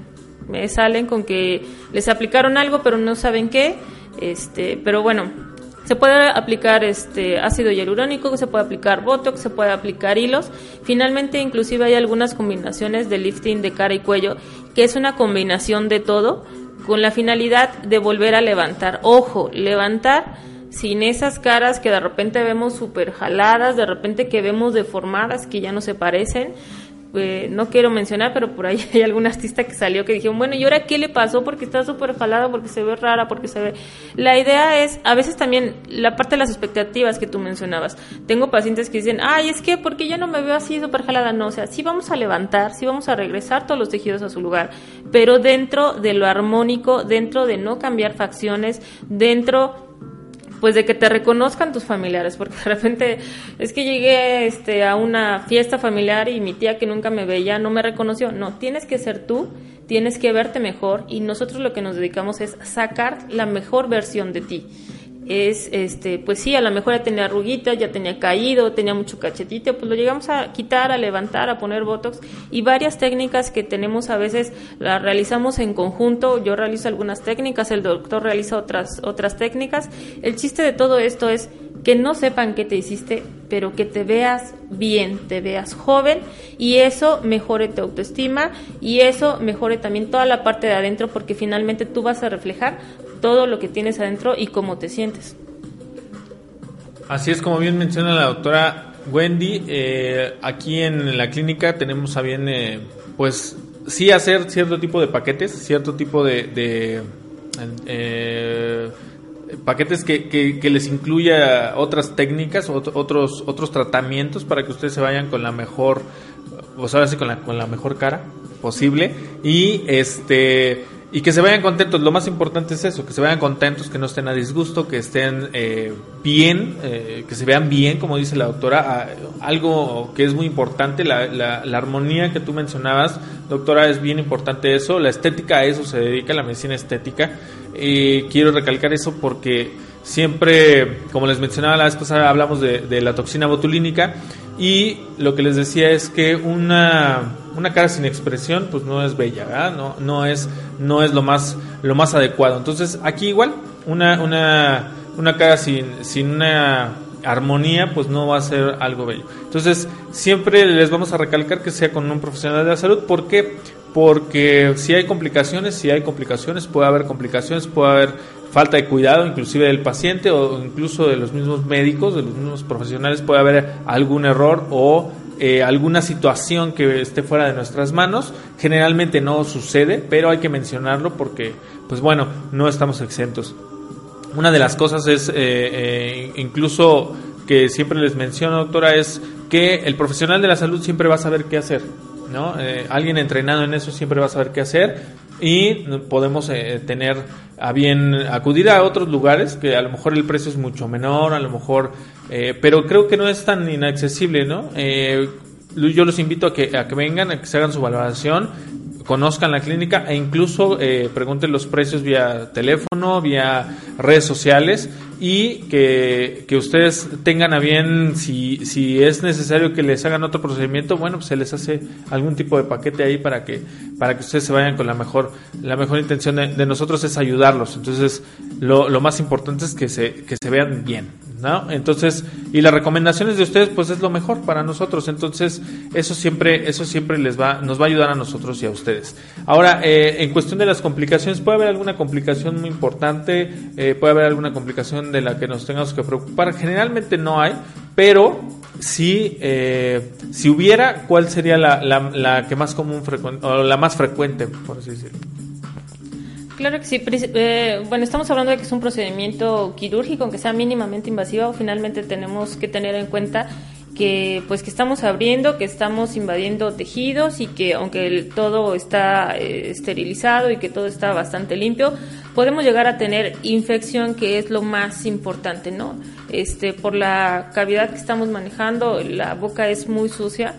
Speaker 2: me salen con que les aplicaron algo pero no saben qué, este, pero bueno, se puede aplicar este ácido hialurónico, se puede aplicar botox, se puede aplicar hilos. Finalmente, inclusive hay algunas combinaciones de lifting de cara y cuello, que es una combinación de todo con la finalidad de volver a levantar. Ojo, levantar sin esas caras que de repente vemos súper jaladas, de repente que vemos deformadas, que ya no se parecen. Eh, no quiero mencionar, pero por ahí *laughs* hay algún artista que salió que dijeron, bueno, ¿y ahora qué le pasó? Porque está súper jalada, porque se ve rara, porque se ve... La idea es, a veces también, la parte de las expectativas que tú mencionabas. Tengo pacientes que dicen, ay, es que porque ya no me veo así súper jalada. No, o sea, sí vamos a levantar, sí vamos a regresar todos los tejidos a su lugar, pero dentro de lo armónico, dentro de no cambiar facciones, dentro pues de que te reconozcan tus familiares, porque de repente es que llegué este, a una fiesta familiar y mi tía que nunca me veía no me reconoció. No, tienes que ser tú, tienes que verte mejor y nosotros lo que nos dedicamos es sacar la mejor versión de ti es, este, pues sí, a lo mejor ya tenía arruguitas, ya tenía caído, tenía mucho cachetito, pues lo llegamos a quitar, a levantar, a poner botox y varias técnicas que tenemos a veces las realizamos en conjunto, yo realizo algunas técnicas, el doctor realiza otras, otras técnicas. El chiste de todo esto es que no sepan qué te hiciste, pero que te veas bien, te veas joven y eso mejore tu autoestima y eso mejore también toda la parte de adentro porque finalmente tú vas a reflejar todo lo que tienes adentro y cómo te sientes.
Speaker 1: Así es como bien menciona la doctora Wendy, eh, aquí en la clínica tenemos a bien eh, pues sí hacer cierto tipo de paquetes, cierto tipo de, eh, paquetes que, que, les incluya otras técnicas, otros otros tratamientos para que ustedes se vayan con la mejor, pues ahora sí con la, con la mejor cara posible y este y que se vayan contentos. Lo más importante es eso, que se vayan contentos, que no estén a disgusto, que estén eh, bien, eh, que se vean bien, como dice la doctora. Ah, algo que es muy importante, la, la, armonía que tú mencionabas, doctora, es bien importante eso. La estética a eso se dedica, la medicina estética. y quiero recalcar eso porque siempre, como les mencionaba la vez pasada, hablamos de la toxina botulínica y lo que les decía es que una, una cara sin expresión pues no es bella, No, no, es, no es lo más, lo más adecuado. Entonces aquí igual, una, una, una cara sin, sin una armonía pues no va a ser algo bello. Entonces siempre les vamos a recalcar que sea con un profesional de la salud. ¿Por qué? Porque si hay complicaciones, si hay complicaciones, puede haber complicaciones, puede haber falta de cuidado, inclusive del paciente o incluso de los mismos médicos, de los mismos profesionales, puede haber algún error o eh, alguna situación que esté fuera de nuestras manos. Generalmente no sucede, pero hay que mencionarlo porque, pues bueno, no estamos exentos. Una de las cosas es, eh, eh, incluso que siempre les menciono, doctora, es que el profesional de la salud siempre va a saber qué hacer. ¿no? alguien entrenado en eso siempre va a saber qué hacer y podemos eh, tener a bien acudir a otros lugares que a lo mejor el precio es mucho menor, a lo mejor, eh, pero creo que no es tan inaccesible, ¿no? Eh, yo los invito a que, a que vengan, a que se hagan su valoración, conozcan la clínica e incluso eh, pregunten los precios vía teléfono, vía redes sociales y que, que, ustedes tengan a bien si, si es necesario que les hagan otro procedimiento, bueno, pues se les hace algún tipo de paquete ahí para que, para que ustedes se vayan con la mejor, la mejor intención de, nosotros es ayudarlos. Entonces, lo, lo más importante es que se, que se vean bien. ¿No? Entonces, y las recomendaciones de ustedes, pues es lo mejor para nosotros. Entonces, eso siempre, eso siempre les va, nos va a ayudar a nosotros y a ustedes. Ahora, eh, en cuestión de las complicaciones, puede haber alguna complicación muy importante, eh, puede haber alguna complicación de la que nos tengamos que preocupar. Generalmente no hay, pero si, eh, si hubiera, ¿cuál sería la, la, la que más común o la más frecuente, por así decirlo?
Speaker 2: Claro que sí. Eh, bueno, estamos hablando de que es un procedimiento quirúrgico, aunque sea mínimamente invasivo. Finalmente tenemos que tener en cuenta que pues que estamos abriendo, que estamos invadiendo tejidos y que aunque todo está eh, esterilizado y que todo está bastante limpio, podemos llegar a tener infección que es lo más importante, ¿no? Este por la cavidad que estamos manejando, la boca es muy sucia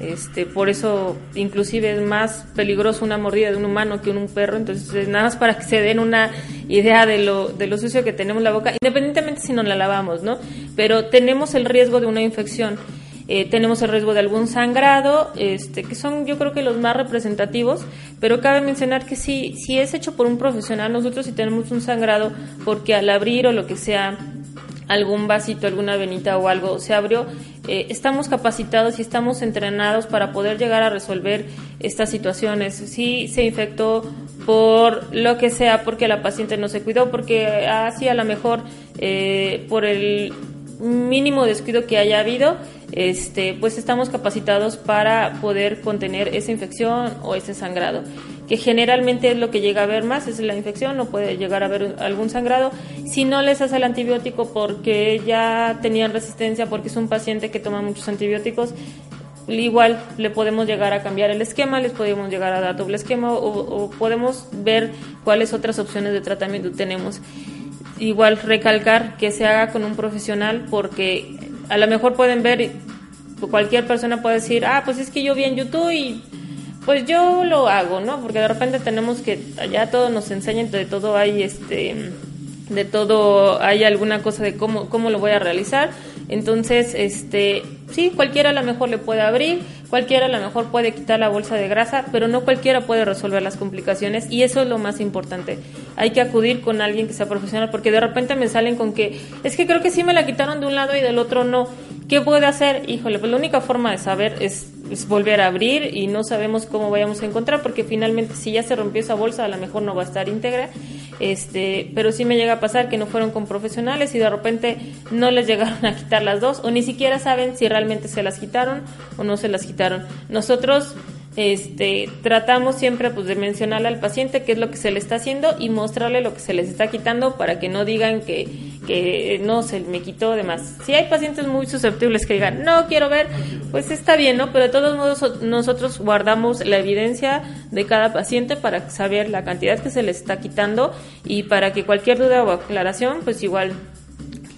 Speaker 2: este, por eso, inclusive es más peligroso una mordida de un humano que un perro. Entonces, nada más para que se den una idea de lo, de lo sucio que tenemos la boca, independientemente si nos la lavamos, ¿no? Pero tenemos el riesgo de una infección. Eh, tenemos el riesgo de algún sangrado, este, que son yo creo que los más representativos, pero cabe mencionar que si, si es hecho por un profesional, nosotros si tenemos un sangrado porque al abrir o lo que sea algún vasito, alguna venita o algo se abrió, eh, estamos capacitados y estamos entrenados para poder llegar a resolver estas situaciones. Si se infectó por lo que sea, porque la paciente no se cuidó, porque así a lo mejor eh, por el mínimo descuido que haya habido, este, pues estamos capacitados para poder contener esa infección o ese sangrado que generalmente es lo que llega a ver más, es la infección, no puede llegar a haber algún sangrado. Si no les hace el antibiótico porque ya tenían resistencia, porque es un paciente que toma muchos antibióticos, igual le podemos llegar a cambiar el esquema, les podemos llegar a dar doble esquema o, podemos ver cuáles otras opciones de tratamiento tenemos. Igual recalcar que se haga con un profesional porque a lo mejor pueden ver, cualquier persona puede decir, ah, pues es que yo vi en YouTube y pues yo lo hago, ¿no? Porque de repente tenemos que allá todo nos enseñan, de todo hay este de todo hay alguna cosa de cómo cómo lo voy a realizar. Entonces, este, sí, cualquiera a lo mejor le puede abrir, cualquiera a lo mejor puede quitar la bolsa de grasa, pero no cualquiera puede resolver las complicaciones y eso es lo más importante. Hay que acudir con alguien que sea profesional porque de repente me salen con que es que creo que sí me la quitaron de un lado y del otro no. ¿Qué puede hacer? Híjole, pues la única forma de saber es volver a abrir y no sabemos cómo vayamos a encontrar porque finalmente si ya se rompió esa bolsa a lo mejor no va a estar íntegra. Este pero sí me llega a pasar que no fueron con profesionales y de repente no les llegaron a quitar las dos o ni siquiera saben si realmente se las quitaron o no se las quitaron. Nosotros este, tratamos siempre pues de mencionarle al paciente qué es lo que se le está haciendo y mostrarle lo que se les está quitando para que no digan que, que no se me quitó de más. Si hay pacientes muy susceptibles que digan, no quiero ver, pues está bien, ¿no? Pero de todos modos nosotros guardamos la evidencia de cada paciente para saber la cantidad que se les está quitando y para que cualquier duda o aclaración, pues igual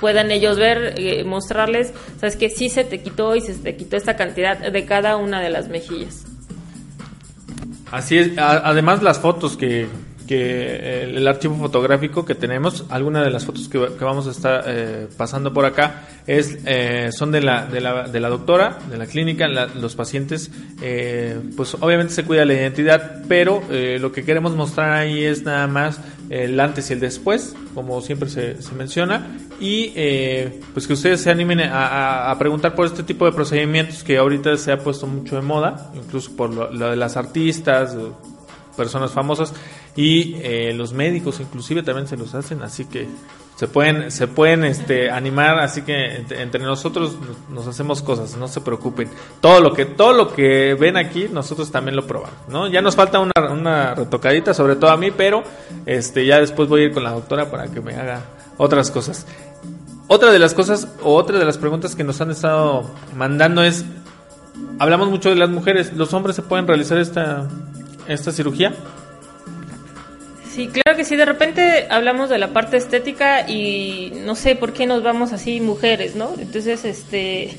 Speaker 2: puedan ellos ver, eh, mostrarles, sabes que sí se te quitó y se te quitó esta cantidad de cada una de las mejillas.
Speaker 1: Así es, además las fotos que, que el, archivo fotográfico que tenemos, algunas de las fotos que, vamos a estar eh, pasando por acá es eh, son de la, de la, de la doctora, de la clínica, los pacientes, eh, pues obviamente se cuida la identidad, pero lo que queremos mostrar ahí es nada más el antes y el después, como siempre se, menciona, y pues que ustedes se animen a, preguntar por este tipo de procedimientos que ahorita se ha puesto mucho de moda, incluso por lo, lo de las artistas, personas famosas y eh, los médicos inclusive también se los hacen, así que se pueden se pueden este animar, así que entre, nosotros nos hacemos cosas, no se preocupen. Todo lo que todo lo que ven aquí nosotros también lo probamos, ¿no? Ya nos falta una, una retocadita sobre todo a mí, pero este ya después voy a ir con la doctora para que me haga otras cosas. Otra de las cosas o otra de las preguntas que nos han estado mandando es hablamos mucho de las mujeres, los hombres se pueden realizar esta esta cirugía?
Speaker 2: Sí, claro que sí. De repente hablamos de la parte estética y no sé por qué nos vamos así mujeres, ¿no? Entonces, este,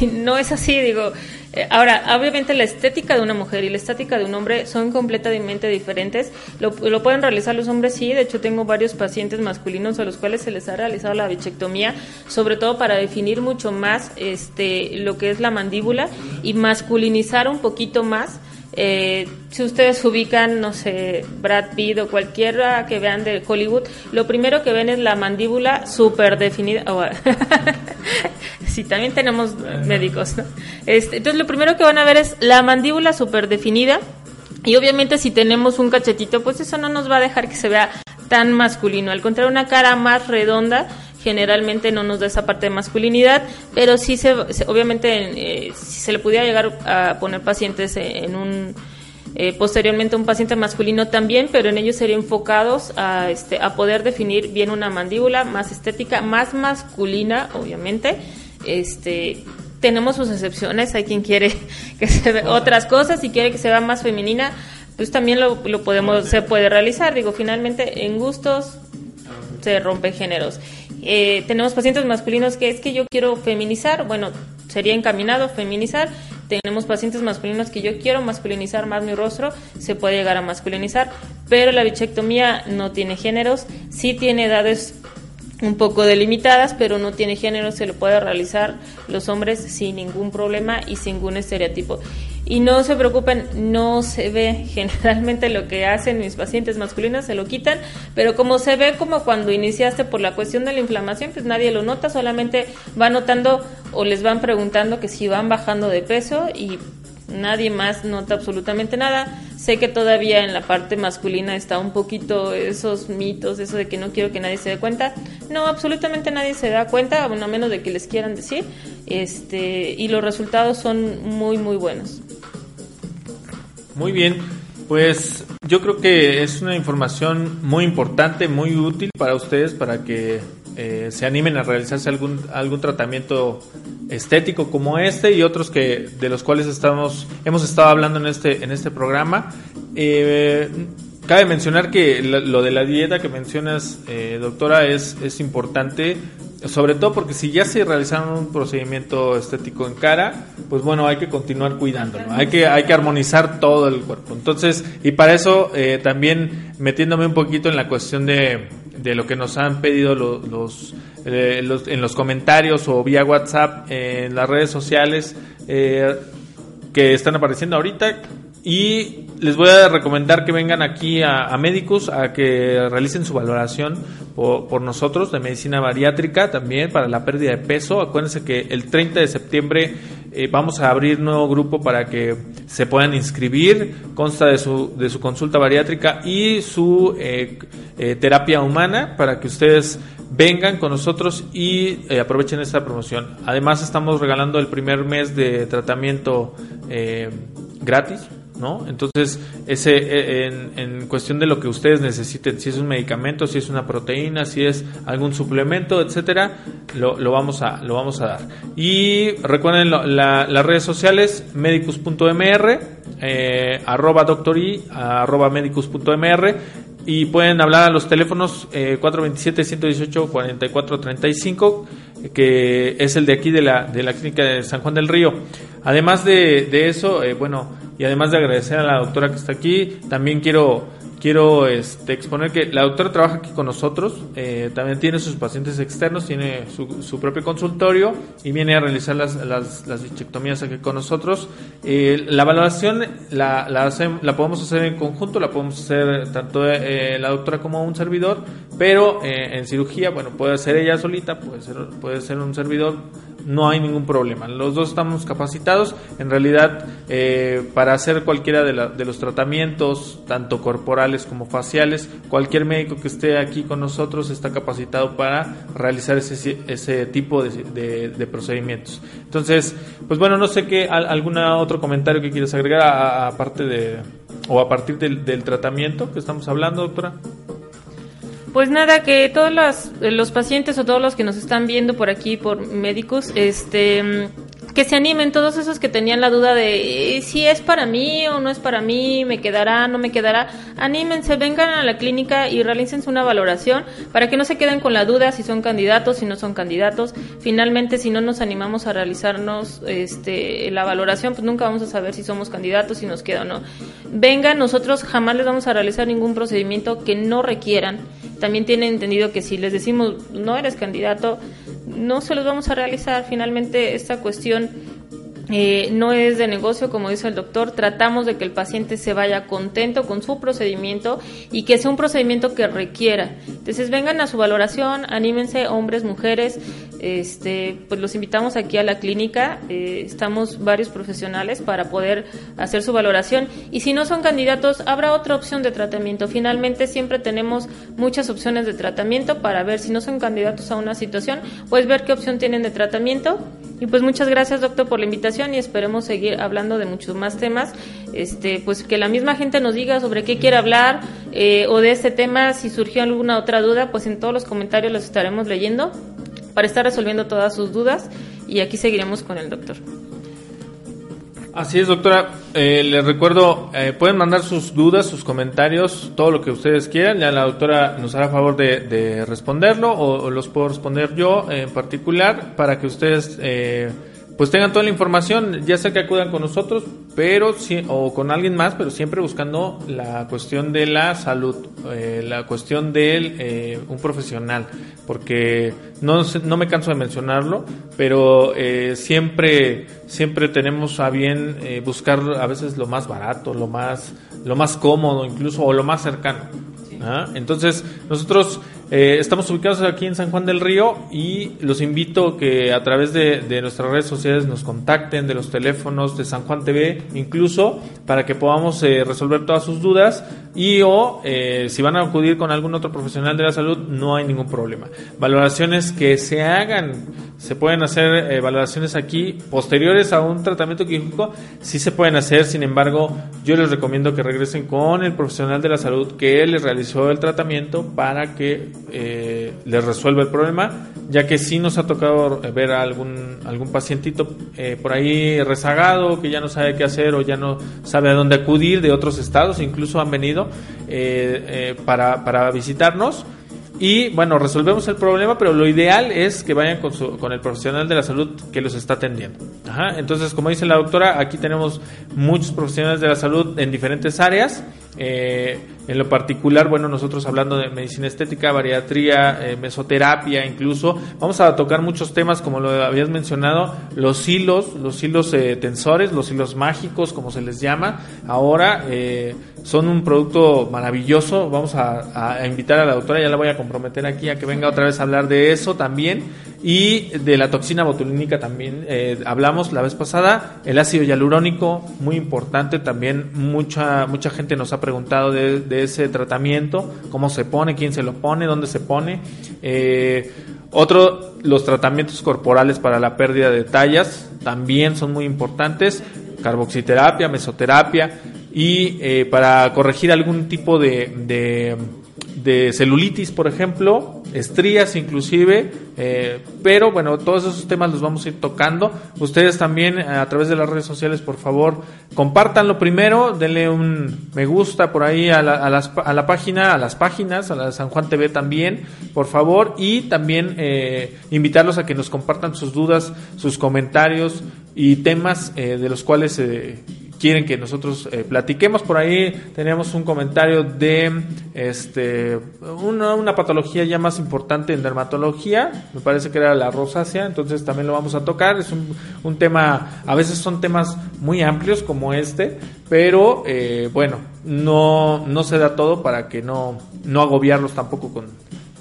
Speaker 2: *laughs* no es así, digo. Eh, ahora, obviamente la estética de una mujer y la estética de un hombre son completamente diferentes. Lo, lo, pueden realizar los hombres, sí. De hecho, tengo varios pacientes masculinos a los cuales se les ha realizado la bichectomía, sobre todo para definir mucho más este, lo que es la mandíbula y masculinizar un poquito más eh, si ustedes ubican, no sé, Brad Pitt o cualquiera que vean de Hollywood, lo primero que ven es la mandíbula súper definida. Oh, *laughs* sí, también tenemos médicos. Este, entonces, lo primero que van a ver es la mandíbula súper definida. Y obviamente si tenemos un cachetito, pues eso no nos va a dejar que se vea tan masculino. Al contrario, una cara más redonda generalmente no nos da esa parte de masculinidad, pero sí se, obviamente eh, si se le pudiera llegar a poner pacientes en un eh, posteriormente un paciente masculino también, pero en ellos serían enfocados a, este, a poder definir bien una mandíbula más estética, más masculina, obviamente. Este, tenemos sus excepciones, hay quien quiere *laughs* que se vea otras cosas y quiere que se vea más femenina, pues también lo, lo podemos, se puede realizar. Digo, finalmente en gustos se rompen géneros. Eh, tenemos pacientes masculinos que es que yo quiero feminizar, bueno, sería encaminado feminizar. Tenemos pacientes masculinos que yo quiero masculinizar más mi rostro, se puede llegar a masculinizar, pero la bichectomía no tiene géneros, sí tiene edades un poco delimitadas, pero no tiene género, se lo puede realizar los hombres sin ningún problema y sin ningún estereotipo. Y no se preocupen, no se ve *laughs* generalmente lo que hacen mis pacientes masculinos, se lo quitan, pero como se ve como cuando iniciaste por la cuestión de la inflamación, pues nadie lo nota, solamente va notando o les van preguntando que si van bajando de peso y nadie más nota absolutamente nada. Sé que todavía en la parte masculina está un poquito esos mitos, eso de que no quiero que nadie se dé cuenta. No, absolutamente nadie se da cuenta, a menos de que les quieran decir. Este, y los resultados son muy, muy buenos.
Speaker 1: Muy bien, pues yo creo que es una información muy importante, muy útil para ustedes, para que eh, se animen a realizarse algún, algún tratamiento estético como este y otros que de los cuales estamos hemos estado hablando en este en este programa. Eh, cabe mencionar que lo de la dieta que mencionas eh, doctora es es importante sobre todo porque si ya se realizaron un procedimiento estético en cara, pues bueno, hay que continuar cuidándolo, hay que, hay que armonizar todo el cuerpo. Entonces, y para eso también metiéndome un poquito en la cuestión de, de lo que nos han pedido los, eh, los, en los comentarios o vía WhatsApp en las redes sociales eh, que están apareciendo ahorita. Y les voy a recomendar que vengan aquí a, Médicos a que realicen su valoración por, nosotros de medicina bariátrica también para la pérdida de peso. Acuérdense que el 30 de septiembre eh, vamos a abrir nuevo grupo para que se puedan inscribir. Consta de su, de su consulta bariátrica y su eh, eh, terapia humana para que ustedes vengan con nosotros y aprovechen esta promoción. Además estamos regalando el primer mes de tratamiento gratis ¿no? Entonces, ese, e, en, en, cuestión de lo que ustedes necesiten, si es un medicamento, si es una proteína, si es algún suplemento, etcétera, lo, lo vamos, a, lo vamos a dar. Y recuerden las redes sociales, medicus.mr, eh, arroba doctori, arroba medicus.mr, y pueden hablar a los teléfonos eh, 427-118-4435, que es el de aquí de la, de la clínica de San Juan del Río. Además de, eso, eh, bueno, y además de agradecer a la doctora que está aquí, también quiero quiero este, exponer que la doctora trabaja aquí con nosotros, eh, también tiene sus pacientes externos, tiene su, propio consultorio y viene a realizar las, las, las aquí con nosotros. Eh, la valoración la, la, la, podemos hacer en conjunto, la podemos hacer tanto eh, la doctora como un servidor, pero en cirugía, bueno, puede ser ella solita, puede ser, puede ser un servidor no hay ningún problema. Los dos estamos capacitados. En realidad, para hacer cualquiera de, los tratamientos, tanto como faciales, cualquier médico que esté aquí con nosotros está capacitado para realizar ese, ese tipo de, procedimientos. Entonces, pues bueno, no sé qué, algún otro comentario que quieras agregar aparte de, o a partir del, del tratamiento que estamos hablando, doctora.
Speaker 2: Pues nada, que todos los, los pacientes o todos los que nos están viendo por aquí, por médicos, este que se animen todos esos que tenían la duda de eh, si es para mí o no es para mí, me quedará, no me quedará. Anímense, vengan a la clínica y realicen una valoración para que no se queden con la duda si son candidatos, si no son candidatos. Finalmente, si no nos animamos a realizarnos este, la valoración, pues nunca vamos a saber si somos candidatos, si nos queda o no. Vengan, nosotros jamás les vamos a realizar ningún procedimiento que no requieran. También tienen entendido que si les decimos no eres candidato, no se los vamos a realizar. Finalmente, esta cuestión eh, no es de negocio, como dice el doctor, tratamos de que el paciente se vaya contento con su procedimiento y que sea un procedimiento que requiera. Entonces vengan a su valoración, anímense hombres, mujeres, este, pues los invitamos aquí a la clínica, eh, estamos varios profesionales para poder hacer su valoración. Y si no son candidatos habrá otra opción de tratamiento. Finalmente siempre tenemos muchas opciones de tratamiento para ver si no son candidatos a una situación, pues ver qué opción tienen de tratamiento. Y pues muchas gracias doctor por la invitación y esperemos seguir hablando de muchos más temas. Este, pues que la misma gente nos diga sobre qué quiere hablar eh, o de este tema, si surgió alguna otra duda, pues en todos los comentarios los estaremos leyendo para estar resolviendo todas sus dudas y aquí seguiremos con el doctor.
Speaker 1: Así es, doctora. Eh, les recuerdo, eh, pueden mandar sus dudas, sus comentarios, todo lo que ustedes quieran. Ya la doctora nos hará favor de, responderlo o, los puedo responder yo en particular para que ustedes eh, pues tengan toda la información, ya sea que acudan con nosotros, pero o con alguien más, pero siempre buscando la cuestión de la salud, eh, la cuestión de eh, un profesional, porque no, no me canso de mencionarlo, pero eh, siempre siempre tenemos a bien buscar a veces lo más barato, lo más lo más cómodo, incluso o lo más cercano. ¿ah? Entonces nosotros eh, estamos ubicados aquí en San Juan del Río y los invito que a través de, nuestras redes sociales nos contacten, de los teléfonos de San Juan TV, incluso para que podamos eh, resolver todas sus dudas y o eh, si van a acudir con algún otro profesional de la salud, no hay ningún problema. Valoraciones que se hagan, se pueden hacer valoraciones aquí posteriores a un tratamiento quirúrgico, sí se pueden hacer, sin embargo, yo les recomiendo que regresen con el profesional de la salud que les realizó el tratamiento para que eh, les resuelve el problema, ya que sí nos ha tocado ver a algún, algún pacientito eh, por ahí rezagado, que ya no sabe qué hacer o ya no sabe a dónde acudir de otros estados, incluso han venido eh, para, para visitarnos. Y bueno, resolvemos el problema, pero lo ideal es que vayan con, su, con el profesional de la salud que los está atendiendo. Entonces, como dice la doctora, aquí tenemos muchos profesionales de la salud en diferentes áreas. Eh, en lo particular, bueno, nosotros hablando de medicina estética, bariatría, eh, mesoterapia, incluso, vamos a tocar muchos temas, como lo habías mencionado, los hilos, los hilos eh, tensores, los hilos mágicos, como se les llama. Ahora son un producto maravilloso. Vamos a, a, invitar a la doctora, ya la voy a comprometer aquí a que venga otra vez a hablar de eso también. Y de la toxina botulínica también hablamos la vez pasada. El ácido hialurónico, muy importante también. Mucha, mucha gente nos ha preguntado de ese tratamiento, cómo se pone, quién se lo pone, dónde se pone. Eh, otro, los tratamientos corporales para la pérdida de tallas también son muy importantes, carboxiterapia, mesoterapia y eh, para corregir algún tipo de, de celulitis, por ejemplo, estrías inclusive, eh, pero bueno, todos esos temas los vamos a ir tocando. Ustedes también a través de las redes sociales, por favor, compartanlo primero, denle un me gusta por ahí a la, a, las, a la página, a las páginas, a la San Juan TV también, por favor, y también eh, invitarlos a que nos compartan sus dudas, sus comentarios y temas eh, de los cuales eh, quieren que nosotros eh, platiquemos. Por ahí tenemos un comentario de este una, una, patología ya más importante en dermatología, me parece que era la rosácea, entonces también lo vamos a tocar. Es un, un tema, a veces son temas muy amplios como este, pero eh, bueno, no, no se da todo para que no, no agobiarlos tampoco con,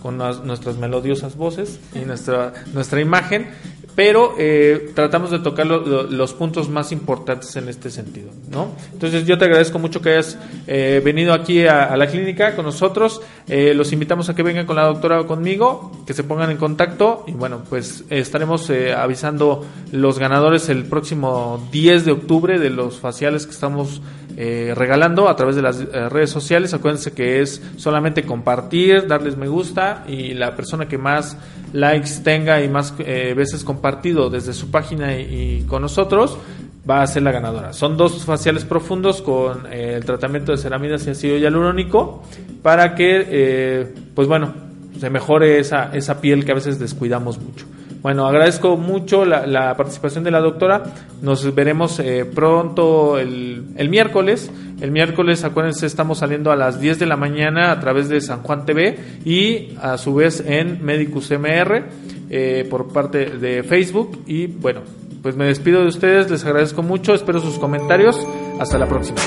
Speaker 1: con nuestras melodiosas voces y nuestra, nuestra imagen pero eh, tratamos de tocar lo, lo, los puntos más importantes en este sentido, ¿no? Entonces yo te agradezco mucho que hayas eh, venido aquí a, a, la clínica con nosotros, eh, los invitamos a que vengan con la doctora o conmigo, que se pongan en contacto y bueno, pues estaremos eh, avisando los ganadores el próximo 10 de octubre de los faciales que estamos eh, regalando a través de las eh, redes sociales. Acuérdense que es solamente compartir, darles me gusta y la persona que más likes tenga y más eh, veces compartido desde su página y, con nosotros va a ser la ganadora. Son dos faciales profundos con el tratamiento de ceramidas y ácido hialurónico para que, pues bueno, se mejore esa, esa piel que a veces descuidamos mucho. Bueno, agradezco mucho la, participación de la doctora. Nos veremos eh, pronto el, el, miércoles. El miércoles, acuérdense, estamos saliendo a las 10 de la mañana a través de San Juan TV y a su vez en Medicus MR eh, por parte de Facebook. Y bueno, pues me despido de ustedes, les agradezco mucho, espero sus comentarios. Hasta la próxima.